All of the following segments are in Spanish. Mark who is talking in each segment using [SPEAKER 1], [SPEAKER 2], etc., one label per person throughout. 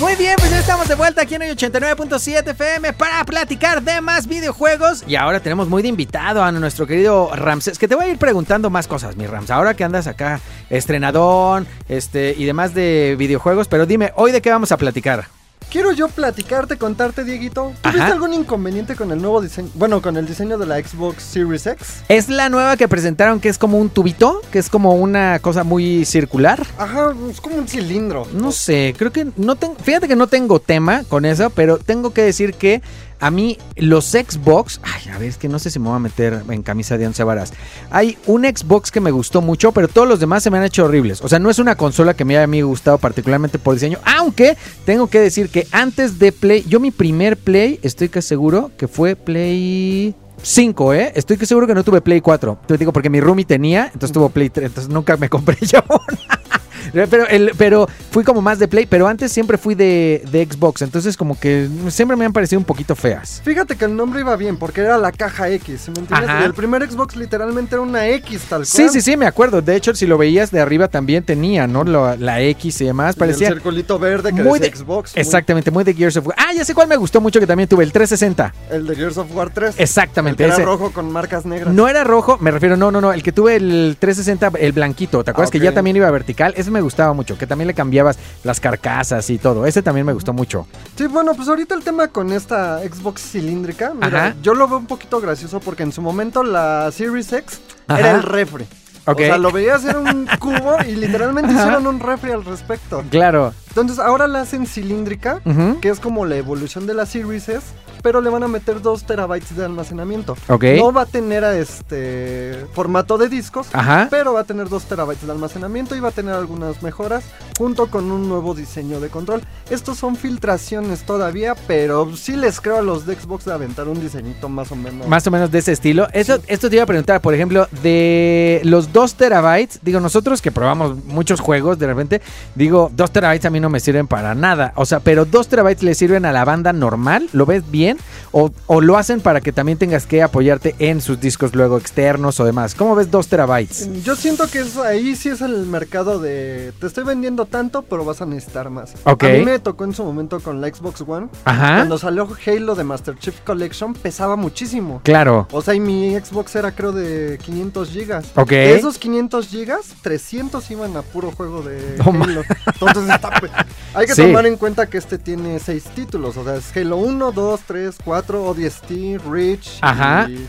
[SPEAKER 1] Muy bien, pues ya estamos de vuelta aquí en hoy 89.7 FM para platicar de más videojuegos. Y ahora tenemos muy de invitado a nuestro querido Ramses, que te voy a ir preguntando más cosas, mi Rams. Ahora que andas acá, estrenadón, este, y demás de videojuegos, pero dime, ¿hoy de qué vamos a platicar?
[SPEAKER 2] Quiero yo platicarte, contarte, Dieguito. ¿Tuviste
[SPEAKER 1] Ajá.
[SPEAKER 2] algún inconveniente con el nuevo diseño? Bueno, con el diseño de la Xbox Series X.
[SPEAKER 1] Es la nueva que presentaron que es como un tubito, que es como una cosa muy circular.
[SPEAKER 2] Ajá, es como un cilindro.
[SPEAKER 1] No sé, creo que no tengo, fíjate que no tengo tema con eso, pero tengo que decir que a mí los Xbox, ay, a ver, es que no sé si me voy a meter en camisa de once varas. Hay un Xbox que me gustó mucho, pero todos los demás se me han hecho horribles. O sea, no es una consola que me haya gustado particularmente por diseño, aunque tengo que decir que antes de Play, yo mi primer Play, estoy que seguro que fue Play 5, ¿eh? Estoy que seguro que no tuve Play 4. Te digo porque mi roomie tenía, entonces tuvo Play 3, entonces nunca me compré yo. Pero, el, pero fui como más de Play, pero antes siempre fui de, de Xbox, entonces como que siempre me han parecido un poquito feas.
[SPEAKER 2] Fíjate que el nombre iba bien porque era la caja X, ¿sí ¿me entiendes?
[SPEAKER 1] Ajá.
[SPEAKER 2] Y el primer Xbox literalmente era una X tal cual.
[SPEAKER 1] Sí, sí, sí, me acuerdo. De hecho, si lo veías de arriba también tenía, ¿no? Lo- la X y demás.
[SPEAKER 2] Y
[SPEAKER 1] Parecía
[SPEAKER 2] el circulito verde que
[SPEAKER 1] muy de-
[SPEAKER 2] Xbox. muy-
[SPEAKER 1] exactamente, muy de Gears of War. Ah, ya sé cuál me gustó mucho que también tuve, el 360.
[SPEAKER 2] el de Gears of War 3.
[SPEAKER 1] Exactamente,
[SPEAKER 2] El que
[SPEAKER 1] ese.
[SPEAKER 2] era rojo con marcas negras.
[SPEAKER 1] No era rojo, me refiero, no, no, no, el que tuve el 360, el blanquito, ¿te acuerdas
[SPEAKER 2] Ah,
[SPEAKER 1] que ya también iba vertical? Ese me gustaba mucho, que también le cambiabas las carcasas y todo. Ese también me gustó mucho.
[SPEAKER 2] Sí, bueno, pues ahorita el tema con esta Xbox cilíndrica, mira, yo lo veo un poquito gracioso porque en su momento la Series X
[SPEAKER 1] Ajá.
[SPEAKER 2] era el refri. O sea, lo veías era un cubo y literalmente
[SPEAKER 1] Ajá.
[SPEAKER 2] hicieron un refri al respecto.
[SPEAKER 1] Claro.
[SPEAKER 2] Entonces ahora la hacen cilíndrica, que es como la evolución de la Series S, pero le van a meter 2 terabytes de almacenamiento.
[SPEAKER 1] Ok.
[SPEAKER 2] No va a tener este formato de discos,
[SPEAKER 1] Ajá.
[SPEAKER 2] pero va a tener 2 terabytes de almacenamiento y va a tener algunas mejoras junto con un nuevo diseño de control. Estos son filtraciones todavía, pero sí les creo a los de Xbox de aventar un diseñito más o menos.
[SPEAKER 1] Más o menos de ese estilo. Eso, Esto te iba a preguntar, por ejemplo, de los 2 terabytes, digo, nosotros que probamos muchos juegos, de repente, digo, 2 terabytes a mí no me sirven para nada. O sea, pero 2 terabytes le sirven a la banda normal, ¿lo ves bien? O, o lo hacen para que también tengas que apoyarte en sus discos luego externos o demás. ¿Cómo ves 2 terabytes?
[SPEAKER 2] Yo siento que es, ahí sí es el mercado de te estoy vendiendo tanto, pero vas a necesitar más. A mí me tocó en su momento con la Xbox One.
[SPEAKER 1] Ajá.
[SPEAKER 2] Cuando salió Halo de Master Chief Collection pesaba muchísimo.
[SPEAKER 1] Claro.
[SPEAKER 2] O sea, y mi Xbox era creo de 500 gigas.
[SPEAKER 1] Ok.
[SPEAKER 2] De esos 500 gigas, 300 iban a puro juego de
[SPEAKER 1] ma-
[SPEAKER 2] Halo. Entonces está hay que
[SPEAKER 1] Sí.
[SPEAKER 2] tomar en cuenta que este tiene 6 títulos. O sea, es Halo 1, 2, 3, 4, ODST, Reach.
[SPEAKER 1] Ajá.
[SPEAKER 2] Y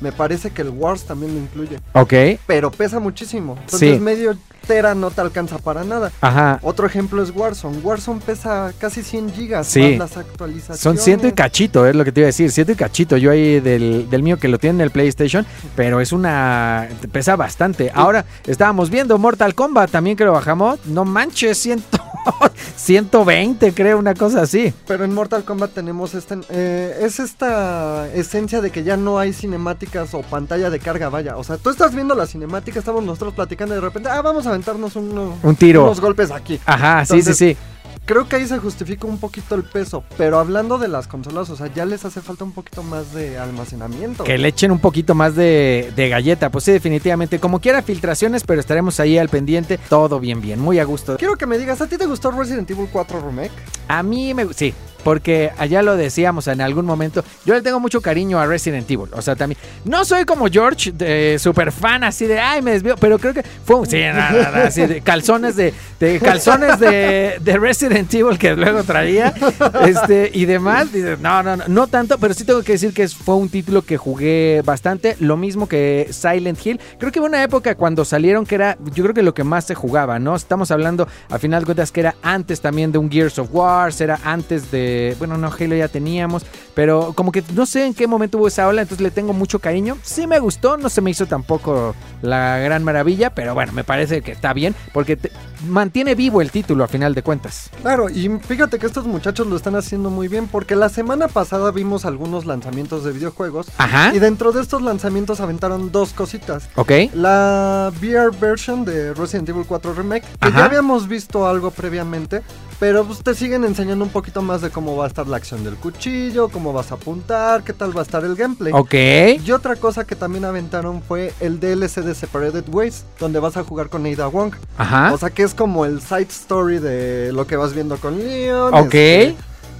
[SPEAKER 2] me parece que el Wars también lo incluye.
[SPEAKER 1] Ok.
[SPEAKER 2] Pero pesa muchísimo. Entonces
[SPEAKER 1] Sí.
[SPEAKER 2] medio tera no te alcanza para nada.
[SPEAKER 1] Ajá.
[SPEAKER 2] Otro ejemplo es Warzone. Warzone pesa casi 100 gigas.
[SPEAKER 1] Sí.
[SPEAKER 2] Más las actualizaciones.
[SPEAKER 1] Son ciento y cachito, es lo que te iba a decir. Ciento y cachito. Yo ahí del, del mío que lo tiene en el PlayStation, pero es una. pesa bastante. Ahora estábamos viendo Mortal Kombat también que lo bajamos. No manches, ciento, 120, creo, una cosa así.
[SPEAKER 2] Pero en Mortal Kombat tenemos este, eh, es esta esencia de que ya no hay cinemáticas o pantalla de carga, vaya. O sea, tú estás viendo la cinemática, estamos nosotros platicando y de repente, ah, vamos a aventarnos uno-
[SPEAKER 1] Un tiro.
[SPEAKER 2] unos golpes aquí.
[SPEAKER 1] Ajá, sí, sí, sí.
[SPEAKER 2] Creo que ahí se justifica un poquito el peso, pero hablando de las consolas, o sea, ya les hace falta un poquito más de almacenamiento.
[SPEAKER 1] Que le echen un poquito más de, de galleta. Pues sí, definitivamente. Como quiera, filtraciones, pero estaremos ahí al pendiente. Todo bien, bien. Muy a gusto.
[SPEAKER 2] Quiero que me digas, ¿a ti te gustó Resident Evil 4 Remake?
[SPEAKER 1] A mí me sí, porque allá lo decíamos en algún momento. Yo le tengo mucho cariño a Resident Evil. O sea, también. No soy como George, super fan así de ay, me desvío. Pero creo que fue un. Sí, nada, nada, de calzones de. calzones de, de Resident Evil que luego traía. Este, y demás. No, no, no, no tanto, pero sí tengo que decir que fue un título que jugué bastante. Lo mismo que Silent Hill. Creo que hubo una época cuando salieron que era. Yo creo que lo que más se jugaba, ¿no? Estamos hablando, a final de cuentas, que era antes también de un Gears of Wars, era antes de. Bueno, no, Halo ya teníamos, pero como que no sé en qué momento hubo esa ola, entonces le tengo mucho cariño. Sí me gustó, no se me hizo tampoco la gran maravilla, pero bueno, me parece que está bien, porque te- mantiene vivo el título a final de cuentas.
[SPEAKER 2] Claro, y fíjate que estos muchachos lo están haciendo muy bien porque la semana pasada vimos algunos lanzamientos de videojuegos
[SPEAKER 1] Ajá.
[SPEAKER 2] y dentro de estos lanzamientos aventaron dos cositas.
[SPEAKER 1] Ok.
[SPEAKER 2] La VR version de Resident Evil 4 Remake, que
[SPEAKER 1] Ajá.
[SPEAKER 2] ya habíamos visto algo previamente, pero pues te siguen enseñando un poquito más de cómo va a estar la acción del cuchillo, cómo vas a apuntar, qué tal va a estar el gameplay.
[SPEAKER 1] Ok.
[SPEAKER 2] Y otra cosa que también aventaron fue el DLC de Separated Ways, donde vas a jugar con Ada Wong.
[SPEAKER 1] Ajá.
[SPEAKER 2] O sea que es como el side story de lo que vas viendo con Leon.
[SPEAKER 1] Ok.
[SPEAKER 2] este,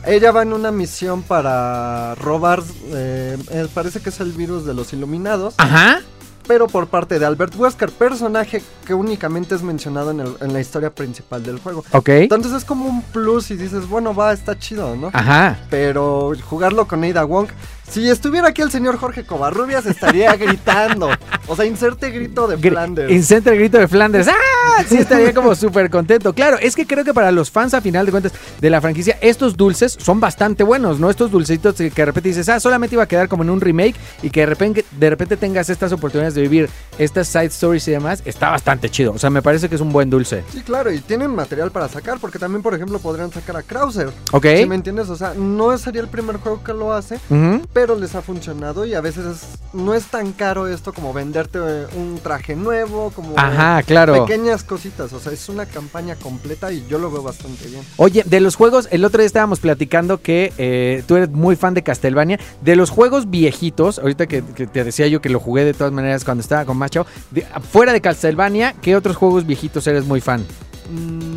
[SPEAKER 2] ella va en una misión para robar, eh, eh, parece que es el virus de los iluminados,
[SPEAKER 1] Ajá.
[SPEAKER 2] pero por parte de Albert Wesker, personaje que únicamente es mencionado en, el- en la historia principal del juego.
[SPEAKER 1] Ok.
[SPEAKER 2] Entonces es como un plus y dices, bueno, va, está chido, ¿no?
[SPEAKER 1] Ajá.
[SPEAKER 2] Pero jugarlo con Ada Wong. Si estuviera aquí el señor Jorge Covarrubias estaría gritando. O sea, inserte grito de
[SPEAKER 1] Gr-
[SPEAKER 2] Flanders.
[SPEAKER 1] Inserte el grito de Flanders. ¡Ah! Sí, estaría como súper contento. Claro, es que creo que para los fans, a final de cuentas, de la franquicia, estos dulces son bastante buenos, ¿no? Estos dulcitos que de repente dices, ah, solamente iba a quedar como en un remake y que de repente, de repente tengas estas oportunidades de vivir estas side stories y demás, está bastante chido. O sea, me parece que es un buen dulce.
[SPEAKER 2] Sí, claro, y tienen material para sacar, porque también, por ejemplo, podrían sacar a Krauser.
[SPEAKER 1] ¿Ok?
[SPEAKER 2] ¿Sí me entiendes? O sea, no sería el primer juego que lo hace, pero les ha funcionado y a veces es- no es tan caro esto como venderte eh, un traje nuevo, como
[SPEAKER 1] Ajá, claro.
[SPEAKER 2] pequeñas cositas. O sea, es una campaña completa y yo lo veo bastante bien.
[SPEAKER 1] Oye, de los juegos, el otro día estábamos platicando que eh, tú eres muy fan de Castlevania. De los juegos viejitos, ahorita que, que te decía yo que lo jugué de todas maneras cuando estaba con Macho, de- fuera de Castlevania, ¿qué otros juegos viejitos eres muy fan?
[SPEAKER 2] Mm,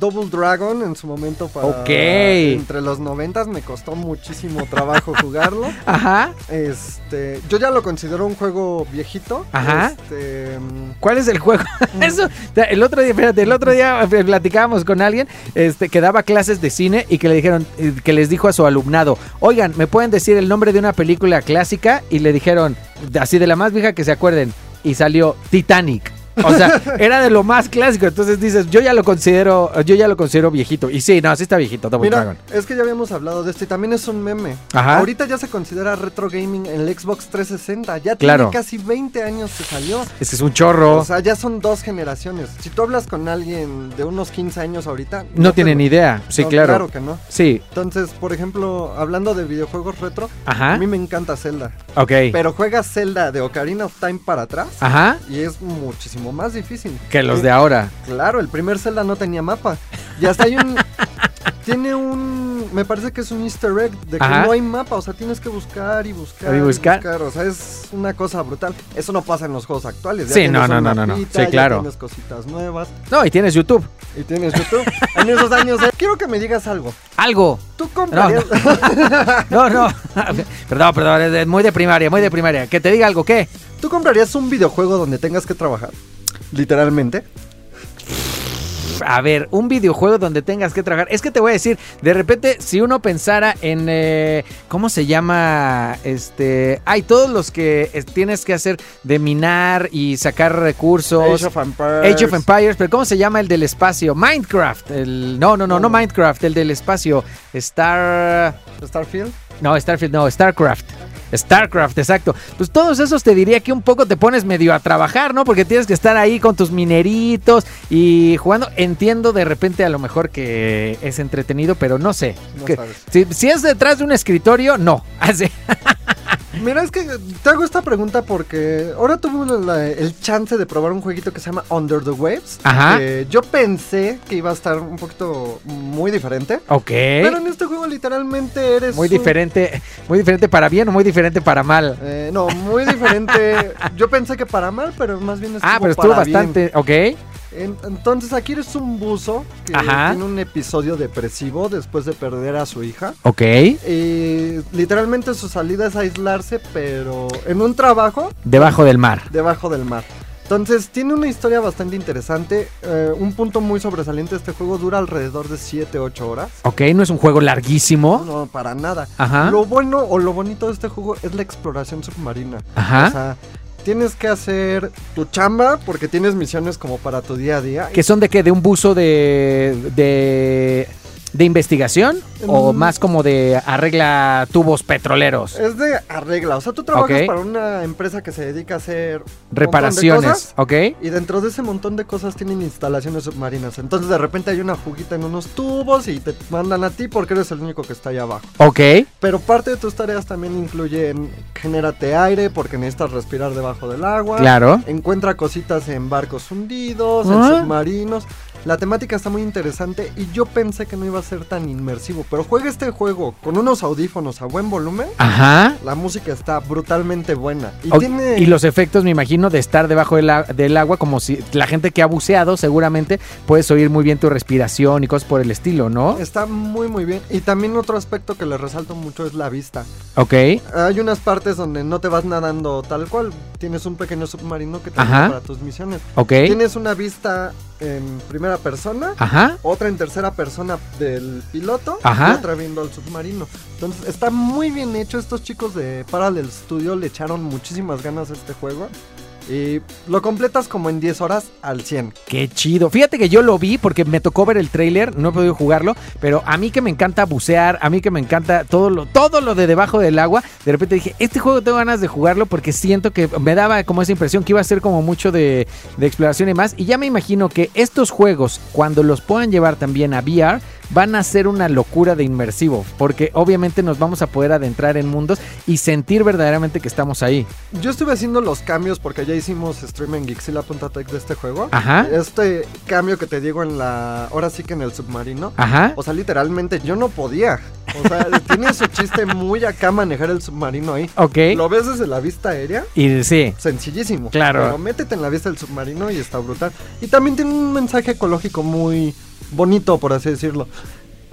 [SPEAKER 2] Double Dragon en su momento para
[SPEAKER 1] Ok.
[SPEAKER 2] entre los noventas me costó muchísimo trabajo jugarlo.
[SPEAKER 1] Ajá.
[SPEAKER 2] Este, yo ya lo considero un juego viejito.
[SPEAKER 1] Ajá.
[SPEAKER 2] Este,
[SPEAKER 1] ¿Cuál es el juego? Eso, el otro día, espérate, el otro día eh, platicábamos con alguien este, que daba clases de cine y que le dijeron, eh, que les dijo a su alumnado, oigan, ¿me pueden decir el nombre de una película clásica? Y le dijeron, así de la más vieja que se acuerden, y salió Titanic. O sea, era de lo más clásico. Entonces dices, yo ya lo considero, yo ya lo considero viejito. Y sí, no, sí está viejito, Double
[SPEAKER 2] Mira,
[SPEAKER 1] Dragon.
[SPEAKER 2] es que ya habíamos hablado de esto y también es un meme.
[SPEAKER 1] Ajá.
[SPEAKER 2] Ahorita ya se considera retro gaming en el Xbox 360. Ya
[SPEAKER 1] Claro.
[SPEAKER 2] tiene casi 20 años que salió.
[SPEAKER 1] Es que es un chorro.
[SPEAKER 2] O sea, ya son dos generaciones. Si tú hablas con alguien de unos 15 años ahorita...
[SPEAKER 1] no
[SPEAKER 2] te
[SPEAKER 1] tienen ni idea. Sí,
[SPEAKER 2] no,
[SPEAKER 1] claro.
[SPEAKER 2] Claro que no.
[SPEAKER 1] Sí,
[SPEAKER 2] Entonces, por ejemplo, hablando de videojuegos retro,
[SPEAKER 1] ajá.
[SPEAKER 2] a mí me encanta Zelda.
[SPEAKER 1] Ok.
[SPEAKER 2] Pero juegas Zelda de Ocarina of Time para atrás
[SPEAKER 1] Ajá.
[SPEAKER 2] y es muchísimo más difícil.
[SPEAKER 1] Que los de ahora.
[SPEAKER 2] Claro, el primer Zelda no tenía mapa. Y hasta hay un. tiene un. Me parece que es un easter egg de que
[SPEAKER 1] Ajá.
[SPEAKER 2] no hay mapa. O sea, tienes que buscar y buscar.
[SPEAKER 1] Y buscar.
[SPEAKER 2] O sea, es una cosa brutal. Eso no pasa en los juegos actuales. Ya
[SPEAKER 1] Sí, no, no, no, no, no. Sí,
[SPEAKER 2] ya
[SPEAKER 1] claro.
[SPEAKER 2] Tienes cositas nuevas.
[SPEAKER 1] No, y tienes YouTube.
[SPEAKER 2] Y tienes YouTube. en esos años. eh, quiero que me digas algo.
[SPEAKER 1] Algo.
[SPEAKER 2] ¿Tú comprarías.?
[SPEAKER 1] No, no. perdón, perdón. es muy de primaria, muy de primaria. Que te diga algo, ¿qué?
[SPEAKER 2] ¿Tú comprarías un videojuego donde tengas que trabajar? Literalmente.
[SPEAKER 1] A ver, un videojuego donde tengas que trabajar. Es que te voy a decir, de repente, si uno pensara en. eh, ¿Cómo se llama? Este. Hay todos los que tienes que hacer de minar y sacar recursos.
[SPEAKER 2] Age of Empires.
[SPEAKER 1] Age of Empires, pero ¿cómo se llama el del espacio? Minecraft. El, no, no, no, no
[SPEAKER 2] ¿Cómo?
[SPEAKER 1] Minecraft, el del espacio. Star.
[SPEAKER 2] Starfield.
[SPEAKER 1] No, Starfield, no, StarCraft. StarCraft, exacto. Pues todos esos te diría que un poco te pones medio a trabajar, ¿no? Porque tienes que estar ahí con tus mineritos y jugando. Entiendo de repente a lo mejor que es entretenido, pero no sé.
[SPEAKER 2] No
[SPEAKER 1] Que- si, si es detrás de un escritorio, no. Así.
[SPEAKER 2] Mira, es que te hago esta pregunta porque ahora tuve la- el chance de probar un jueguito que se llama Under the Waves.
[SPEAKER 1] Ajá.
[SPEAKER 2] que yo pensé que iba a estar un poquito muy diferente.
[SPEAKER 1] Ok.
[SPEAKER 2] Pero en este juego literalmente eres...
[SPEAKER 1] Muy
[SPEAKER 2] un-
[SPEAKER 1] diferente, muy diferente para bien o muy diferente para mal.
[SPEAKER 2] eh, no, muy diferente. yo pensé que para mal, pero más bien estuvo
[SPEAKER 1] Ah, pero estuvo
[SPEAKER 2] para bien.
[SPEAKER 1] bastante, ok.
[SPEAKER 2] En- entonces aquí eres un buzo que
[SPEAKER 1] Ajá.
[SPEAKER 2] tiene un episodio depresivo después de perder a su hija.
[SPEAKER 1] Ok.
[SPEAKER 2] Y literalmente su salida es aislarse, pero en un trabajo
[SPEAKER 1] Debajo del mar.
[SPEAKER 2] debajo del mar. Entonces tiene una historia bastante interesante. eh, un punto muy sobresaliente de este juego dura alrededor de 7-8 horas.
[SPEAKER 1] Ok, no es un juego larguísimo.
[SPEAKER 2] No, para nada.
[SPEAKER 1] Ajá.
[SPEAKER 2] Lo bueno o lo bonito de este juego es la exploración submarina.
[SPEAKER 1] Ajá.
[SPEAKER 2] O sea, tienes que hacer tu chamba porque tienes misiones como para tu día a día.
[SPEAKER 1] que son de qué? De un buzo de. de. ¿De investigación o
[SPEAKER 2] Mm.
[SPEAKER 1] más como de arregla tubos petroleros?
[SPEAKER 2] Es de arregla. O sea, tú trabajas para una empresa que se dedica a hacer de
[SPEAKER 1] Reparaciones,
[SPEAKER 2] cosas,
[SPEAKER 1] ¿ok?
[SPEAKER 2] Y dentro de ese montón de cosas tienen instalaciones submarinas. Entonces de repente hay una fuguita en unos tubos y te mandan a ti porque eres el único que está allá abajo.
[SPEAKER 1] Ok,
[SPEAKER 2] Pero parte de tus tareas también incluyen genérate aire porque necesitas respirar debajo del agua.
[SPEAKER 1] claro.
[SPEAKER 2] Encuentra cositas en barcos hundidos, en
[SPEAKER 1] Ah.
[SPEAKER 2] submarinos. La temática está muy interesante y yo pensé que no iba a ser tan inmersivo. Pero juega este juego con unos audífonos a buen volumen.
[SPEAKER 1] Ajá.
[SPEAKER 2] La música está brutalmente buena. Y
[SPEAKER 1] Ok,
[SPEAKER 2] tiene.
[SPEAKER 1] Y los efectos, me imagino, de estar debajo del, del agua, como si la gente que ha buceado, seguramente puedes oír muy bien tu respiración y cosas por el estilo, ¿no?
[SPEAKER 2] Está muy muy bien. Y también otro aspecto que le resalto mucho es la vista.
[SPEAKER 1] Ok,
[SPEAKER 2] Hay unas partes donde no te vas nadando tal cual. Tienes un pequeño submarino que te
[SPEAKER 1] Ajá.
[SPEAKER 2] para tus misiones.
[SPEAKER 1] ok.
[SPEAKER 2] Tienes una vista en primera persona.
[SPEAKER 1] Ajá.
[SPEAKER 2] Otra en tercera persona del piloto
[SPEAKER 1] Ajá.
[SPEAKER 2] y otra viendo al submarino. Entonces está muy bien hecho. Estos chicos de Parallel Studio le echaron muchísimas ganas a este juego. Y lo completas como en 10 horas al 100.
[SPEAKER 1] Qué chido. Fíjate que yo lo vi porque me tocó ver el tráiler, no he podido jugarlo, pero a mí que me encanta bucear, a mí que me encanta todo lo, todo lo de debajo del agua, de repente dije, este juego tengo ganas de jugarlo porque siento que me daba como esa impresión que iba a ser como mucho de, de exploración y más. Y ya me imagino que estos juegos, cuando los puedan llevar también a VR, van a ser una locura de inmersivo, porque obviamente nos vamos a poder adentrar en mundos y sentir verdaderamente que estamos ahí.
[SPEAKER 2] Yo estuve haciendo los cambios porque ya hicimos stream en Gixila.tech de este juego.
[SPEAKER 1] Ajá,
[SPEAKER 2] Este cambio que te digo en la. Ahora sí que en el submarino.
[SPEAKER 1] ajá.
[SPEAKER 2] O sea, literalmente yo no podía. O sea, tiene su chiste muy acá manejar el submarino ahí.
[SPEAKER 1] Ok.
[SPEAKER 2] Lo ves desde la vista aérea.
[SPEAKER 1] Y sí,
[SPEAKER 2] Sencillísimo.
[SPEAKER 1] Claro.
[SPEAKER 2] Pero métete en la vista del submarino y está brutal. Y también tiene un mensaje ecológico muy bonito, por así decirlo.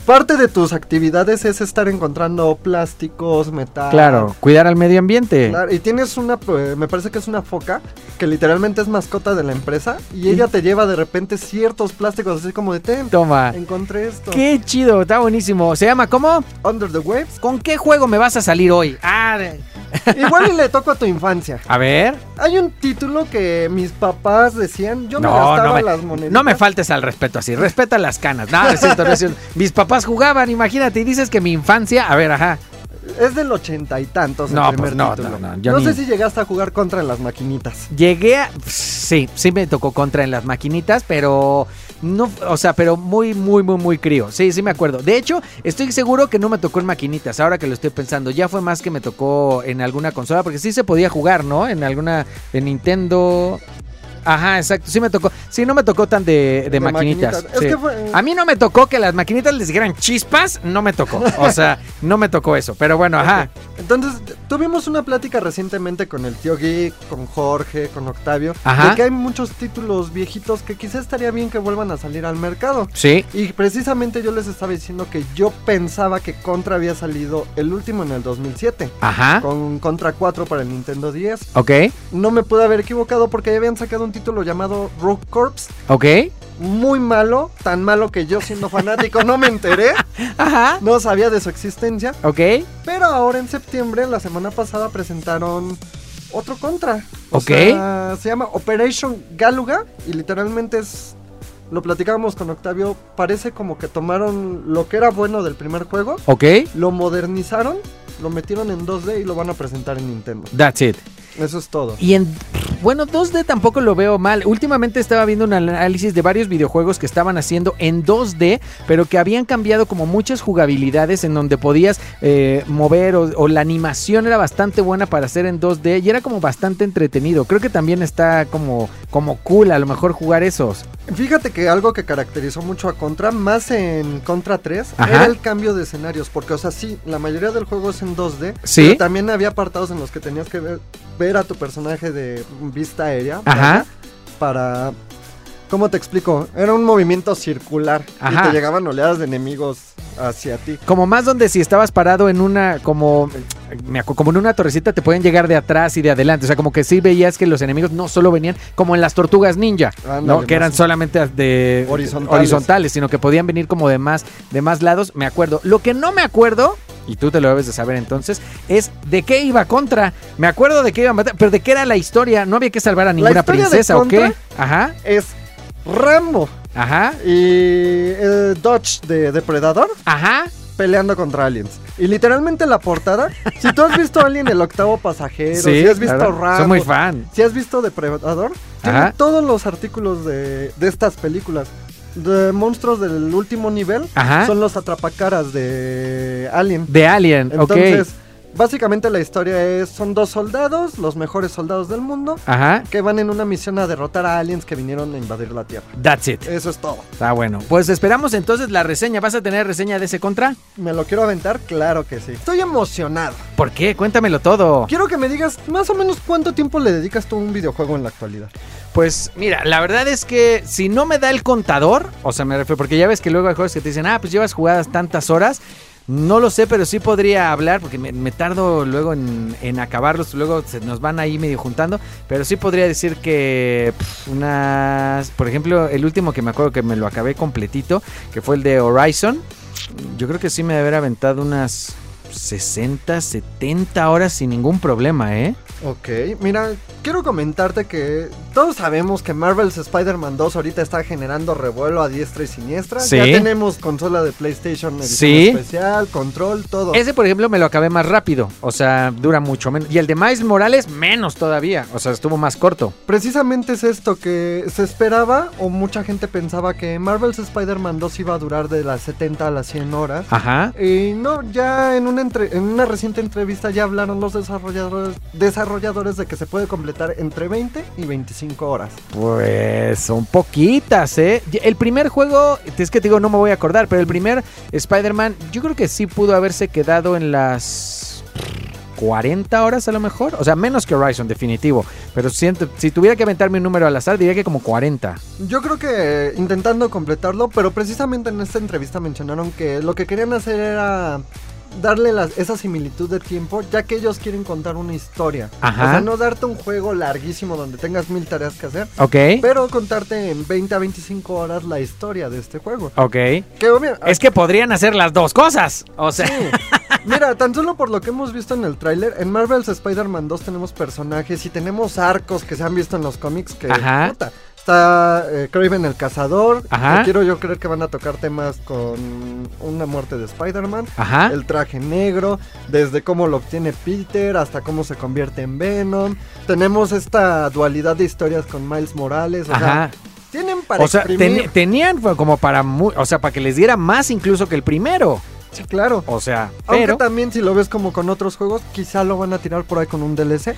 [SPEAKER 2] Parte de tus actividades es estar encontrando plásticos, metal.
[SPEAKER 1] claro, cuidar al medio ambiente.
[SPEAKER 2] Claro, y tienes una, eh, me parece que es una foca, que literalmente es mascota de la empresa, y ella te lleva de repente ciertos plásticos, así como de, ten,
[SPEAKER 1] Toma.
[SPEAKER 2] encontré esto.
[SPEAKER 1] Qué chido, está buenísimo. Se llama ¿cómo?
[SPEAKER 2] Under the Waves.
[SPEAKER 1] ¿Con qué juego me vas a salir hoy? Ah, de-
[SPEAKER 2] Igual y le toco a tu infancia.
[SPEAKER 1] a ver.
[SPEAKER 2] Hay un título que mis papás decían, yo me
[SPEAKER 1] No,
[SPEAKER 2] gastaba
[SPEAKER 1] no me,
[SPEAKER 2] las monedas.
[SPEAKER 1] no me faltes al respeto así. Respeta las canas. No, no es cierto, no es cierto. Mis papás jugaban, imagínate, y dices que mi infancia. A ver, ajá.
[SPEAKER 2] Es del ochenta y tantos
[SPEAKER 1] No,
[SPEAKER 2] el primer
[SPEAKER 1] pues no,
[SPEAKER 2] título.
[SPEAKER 1] no, no, yo
[SPEAKER 2] No
[SPEAKER 1] ni-
[SPEAKER 2] sé si llegaste a jugar contra en las maquinitas.
[SPEAKER 1] Llegué a. Sí, sí me tocó contra en las maquinitas, pero. No, o sea, pero muy, muy, muy, muy crío. Sí, sí me acuerdo. De hecho, estoy seguro que no me tocó en maquinitas. Ahora que lo estoy pensando, ya fue más que me tocó en alguna consola, porque sí se podía jugar, ¿no? En alguna. En Nintendo. Ajá, exacto. Sí me tocó. Sí, no me tocó tan de, de
[SPEAKER 2] De
[SPEAKER 1] maquinitas.
[SPEAKER 2] maquinitas. Es
[SPEAKER 1] sí.
[SPEAKER 2] que fue-
[SPEAKER 1] A mí no me tocó que las maquinitas les dieran chispas. No me tocó. O sea, no me tocó eso. Pero bueno, ajá.
[SPEAKER 2] Entonces, tuvimos una plática recientemente con el tío Geek, con Jorge, con Octavio,
[SPEAKER 1] Ajá.
[SPEAKER 2] de que hay muchos títulos viejitos que quizás estaría bien que vuelvan a salir al mercado.
[SPEAKER 1] Sí.
[SPEAKER 2] Y precisamente yo les estaba diciendo que yo pensaba que Contra había salido el último en el 2007,
[SPEAKER 1] Ajá.
[SPEAKER 2] con Contra 4 para el Nintendo 10.
[SPEAKER 1] Ok.
[SPEAKER 2] No me pude haber equivocado porque ya habían sacado un título llamado Rogue Corps,
[SPEAKER 1] Ok.
[SPEAKER 2] Muy malo, tan malo que yo siendo fanático no me enteré,
[SPEAKER 1] Ajá.
[SPEAKER 2] no sabía de su existencia.
[SPEAKER 1] Ok.
[SPEAKER 2] Pero ahora en septiembre, la semana pasada, presentaron otro contra. O
[SPEAKER 1] Ok.
[SPEAKER 2] sea, se llama Operation Galuga y literalmente es. Lo platicábamos con Octavio. Parece como que tomaron lo que era bueno del primer juego,
[SPEAKER 1] Ok.
[SPEAKER 2] lo modernizaron, lo metieron en 2D y lo van a presentar en Nintendo.
[SPEAKER 1] That's it.
[SPEAKER 2] Eso es todo.
[SPEAKER 1] Y en. Bueno, 2D tampoco lo veo mal. Últimamente estaba viendo un análisis de varios videojuegos que estaban haciendo en 2D, pero que habían cambiado como muchas jugabilidades en donde podías eh, mover o, o la animación era bastante buena para hacer en 2D y era como bastante entretenido. Creo que también está como, como cool a lo mejor jugar esos.
[SPEAKER 2] Fíjate que algo que caracterizó mucho a Contra, más en Contra 3,
[SPEAKER 1] Ajá.
[SPEAKER 2] era el cambio de escenarios. Porque, o sea, sí, la mayoría del juego es en 2D.
[SPEAKER 1] Sí.
[SPEAKER 2] Pero también había apartados en los que tenías que ver, ver a tu personaje de vista aérea.
[SPEAKER 1] Ajá.
[SPEAKER 2] Para. ¿Cómo te explico? Era un movimiento circular.
[SPEAKER 1] Ajá.
[SPEAKER 2] Y te llegaban oleadas de enemigos hacia ti.
[SPEAKER 1] Como más donde si estabas parado en una, como, como en una torrecita te pueden llegar de atrás y de adelante. O sea, como que sí veías que los enemigos no solo venían como en las tortugas ninja,
[SPEAKER 2] Ándale,
[SPEAKER 1] ¿no? Que eran solamente de
[SPEAKER 2] Horizontales.
[SPEAKER 1] horizontales, sino que podían venir como de más, de más lados. Me acuerdo. Lo que no me acuerdo, y tú te lo debes de saber entonces, es de qué iba contra. Me acuerdo de qué iba a matar, pero de qué era la historia. No había que salvar a ninguna
[SPEAKER 2] de
[SPEAKER 1] princesa o qué. Ajá.
[SPEAKER 2] Es Rambo.
[SPEAKER 1] Ajá.
[SPEAKER 2] y el Dodge de Depredador
[SPEAKER 1] Ajá.
[SPEAKER 2] peleando contra aliens. Y literalmente la portada, si tú has visto Alien el octavo pasajero,
[SPEAKER 1] Sí,
[SPEAKER 2] si has visto
[SPEAKER 1] claro.
[SPEAKER 2] Rambo,
[SPEAKER 1] Soy muy fan.
[SPEAKER 2] si has visto Depredador, tiene todos los artículos de, de estas películas. De monstruos del último nivel
[SPEAKER 1] Ajá.
[SPEAKER 2] son los atrapacaras de Alien.
[SPEAKER 1] De Alien,
[SPEAKER 2] Entonces,
[SPEAKER 1] ok.
[SPEAKER 2] Básicamente la historia es, son dos soldados, los mejores soldados del mundo,
[SPEAKER 1] Ajá.
[SPEAKER 2] que van en una misión a derrotar a aliens que vinieron a invadir la Tierra.
[SPEAKER 1] That's it.
[SPEAKER 2] Eso es todo.
[SPEAKER 1] Está bueno. Pues esperamos entonces la reseña. ¿Vas a tener reseña de ese contra?
[SPEAKER 2] ¿Me lo quiero aventar? Claro que sí. Estoy emocionado.
[SPEAKER 1] ¿Por qué? Cuéntamelo todo.
[SPEAKER 2] Quiero que me digas más o menos cuánto tiempo le dedicas tú a un videojuego en la actualidad.
[SPEAKER 1] Pues mira, la verdad es que si no me da el contador, o sea, me refiero, porque ya ves que luego hay juegos que te dicen, ah, pues llevas jugadas tantas horas. No lo sé, pero sí podría hablar, porque me, tardo luego en, acabarlos, luego se nos van ahí medio juntando, pero sí podría decir que unas, por ejemplo, el último que me acuerdo que me lo acabé completito, que fue el de Horizon, yo creo que sí me debe haber aventado unas 60, 70 horas sin ningún problema, ¿eh?
[SPEAKER 2] Ok, mira, quiero comentarte que todos sabemos que Marvel's Spider-Man 2 ahorita está generando revuelo a diestra y siniestra.
[SPEAKER 1] Sí.
[SPEAKER 2] Ya tenemos consola de PlayStation edición
[SPEAKER 1] Sí.
[SPEAKER 2] especial, control, todo.
[SPEAKER 1] Ese, por ejemplo, me lo acabé más rápido. O sea, dura mucho menos. Y el de Miles Morales, menos todavía. O sea, estuvo más corto.
[SPEAKER 2] Precisamente es esto que se esperaba o mucha gente pensaba que Marvel's Spider-Man 2 iba a durar de las 70 a las 100 horas.
[SPEAKER 1] Ajá.
[SPEAKER 2] Y no, ya en una, entre- en una reciente entrevista ya hablaron los desarrolladores, desarrolladores de que se puede completar entre 20 y 25 horas.
[SPEAKER 1] Pues son poquitas, ¿eh? El primer juego, es que te digo, no me voy a acordar, pero el primer Spider-Man, yo creo que sí pudo haberse quedado en las 40 horas a lo mejor. O sea, menos que Horizon, definitivo. Pero siento, si tuviera que aventarme un número al azar, diría que como 40.
[SPEAKER 2] Yo creo que intentando completarlo, pero precisamente en esta entrevista mencionaron que lo que querían hacer era darle las- esa similitud de tiempo, ya que ellos quieren contar una historia.
[SPEAKER 1] Ajá.
[SPEAKER 2] O sea, no darte un juego larguísimo donde tengas mil tareas que hacer,
[SPEAKER 1] Ok.
[SPEAKER 2] pero contarte en 20 a 25 horas la historia de este juego.
[SPEAKER 1] Ok.
[SPEAKER 2] Que
[SPEAKER 1] Es que podrían hacer las dos cosas. O sea,
[SPEAKER 2] Sí. Mira, tan solo por lo que hemos visto en el tráiler, en Marvel's Spider-Man 2 tenemos personajes y tenemos arcos que se han visto en los cómics que
[SPEAKER 1] Ajá.
[SPEAKER 2] puta, está eh, Kraven el cazador,
[SPEAKER 1] Ajá.
[SPEAKER 2] que quiero yo creer que van a tocar temas con una muerte de Spider-Man,
[SPEAKER 1] Ajá.
[SPEAKER 2] el traje negro, desde cómo lo obtiene Peter hasta cómo se convierte en Venom. Tenemos esta dualidad de historias con Miles Morales, o
[SPEAKER 1] Ajá.
[SPEAKER 2] sea, tienen para
[SPEAKER 1] O sea, tenían como para o sea, para que les diera más incluso que el primero.
[SPEAKER 2] Sí, claro.
[SPEAKER 1] O sea,
[SPEAKER 2] Aunque
[SPEAKER 1] pero
[SPEAKER 2] también si lo ves como con otros juegos, quizá lo van a tirar por ahí con un DLC.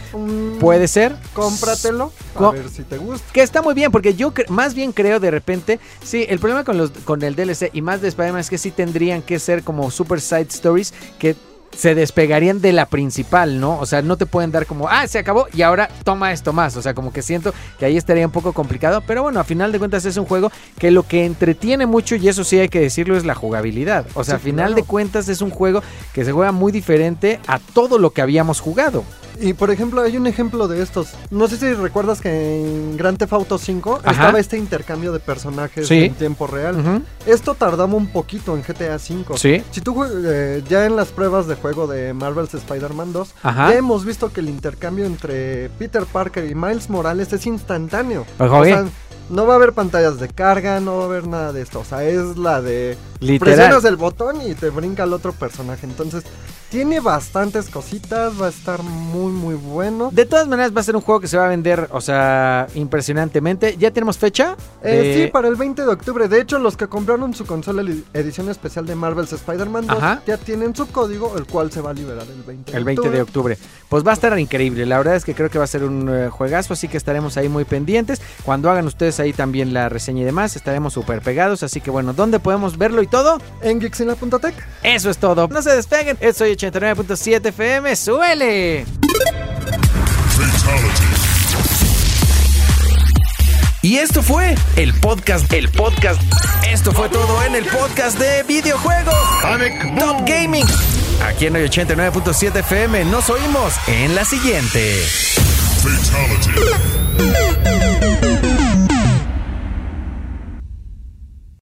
[SPEAKER 1] Puede ser.
[SPEAKER 2] Cómpratelo, a ver si te gusta.
[SPEAKER 1] Que está muy bien, porque yo más bien creo de repente, sí, el problema con los con el DLC y más de Spider-Man es que sí tendrían que ser como super side stories que se despegarían de la principal, ¿no? O sea, no te pueden dar como, ah, se acabó y ahora toma esto más. O sea, como que siento que ahí estaría un poco complicado. Pero bueno, a final de cuentas es un juego que lo que entretiene mucho, y eso sí hay que decirlo, es la jugabilidad. O sea,
[SPEAKER 2] Sí,
[SPEAKER 1] a final
[SPEAKER 2] claro.
[SPEAKER 1] de cuentas es un juego que se juega muy diferente a todo lo que habíamos jugado.
[SPEAKER 2] Y por ejemplo, hay un ejemplo de estos. No sé si recuerdas que en Grand Theft Auto 5
[SPEAKER 1] Ajá.
[SPEAKER 2] estaba este intercambio de personajes
[SPEAKER 1] Sí.
[SPEAKER 2] en tiempo real. Esto tardaba un poquito en GTA 5.
[SPEAKER 1] Sí.
[SPEAKER 2] Si tú eh, ya en las pruebas de juego de Marvel's Spider-Man 2,
[SPEAKER 1] Ajá.
[SPEAKER 2] ya hemos visto que el intercambio entre Peter Parker y Miles Morales es instantáneo.
[SPEAKER 1] Ojo,
[SPEAKER 2] o sea, no va a haber pantallas de carga, no va a haber nada de esto. O sea, es la de
[SPEAKER 1] Literal.
[SPEAKER 2] presionas el botón y te brinca al otro personaje. Entonces, tiene bastantes cositas, va a estar muy, muy bueno.
[SPEAKER 1] De todas maneras va a ser un juego que se va a vender, o sea, impresionantemente. ¿Ya tenemos fecha?
[SPEAKER 2] Eh,
[SPEAKER 1] De-
[SPEAKER 2] Sí, para el 20 de octubre. De hecho, los que compraron su consola edi- edición especial de Marvel's Spider-Man 2
[SPEAKER 1] Ajá.
[SPEAKER 2] ya tienen su código, el cual se va a liberar el 20 de
[SPEAKER 1] El 20 de octubre. Pues va a estar increíble. La verdad es que creo que va a ser un eh, juegazo, así que estaremos ahí muy pendientes. Cuando hagan ustedes ahí también la reseña y demás, estaremos súper pegados. Así que bueno, ¿dónde podemos verlo y todo?
[SPEAKER 2] En Geeksina.tech.
[SPEAKER 1] Eso es todo. No se despeguen. Soy 89.7 FM. ¡Suele!
[SPEAKER 3] Y esto fue el podcast, el podcast. Esto fue todo en el podcast de videojuegos. Top Gaming. Aquí en el 89.7 FM nos oímos en la siguiente.
[SPEAKER 4] Fatality.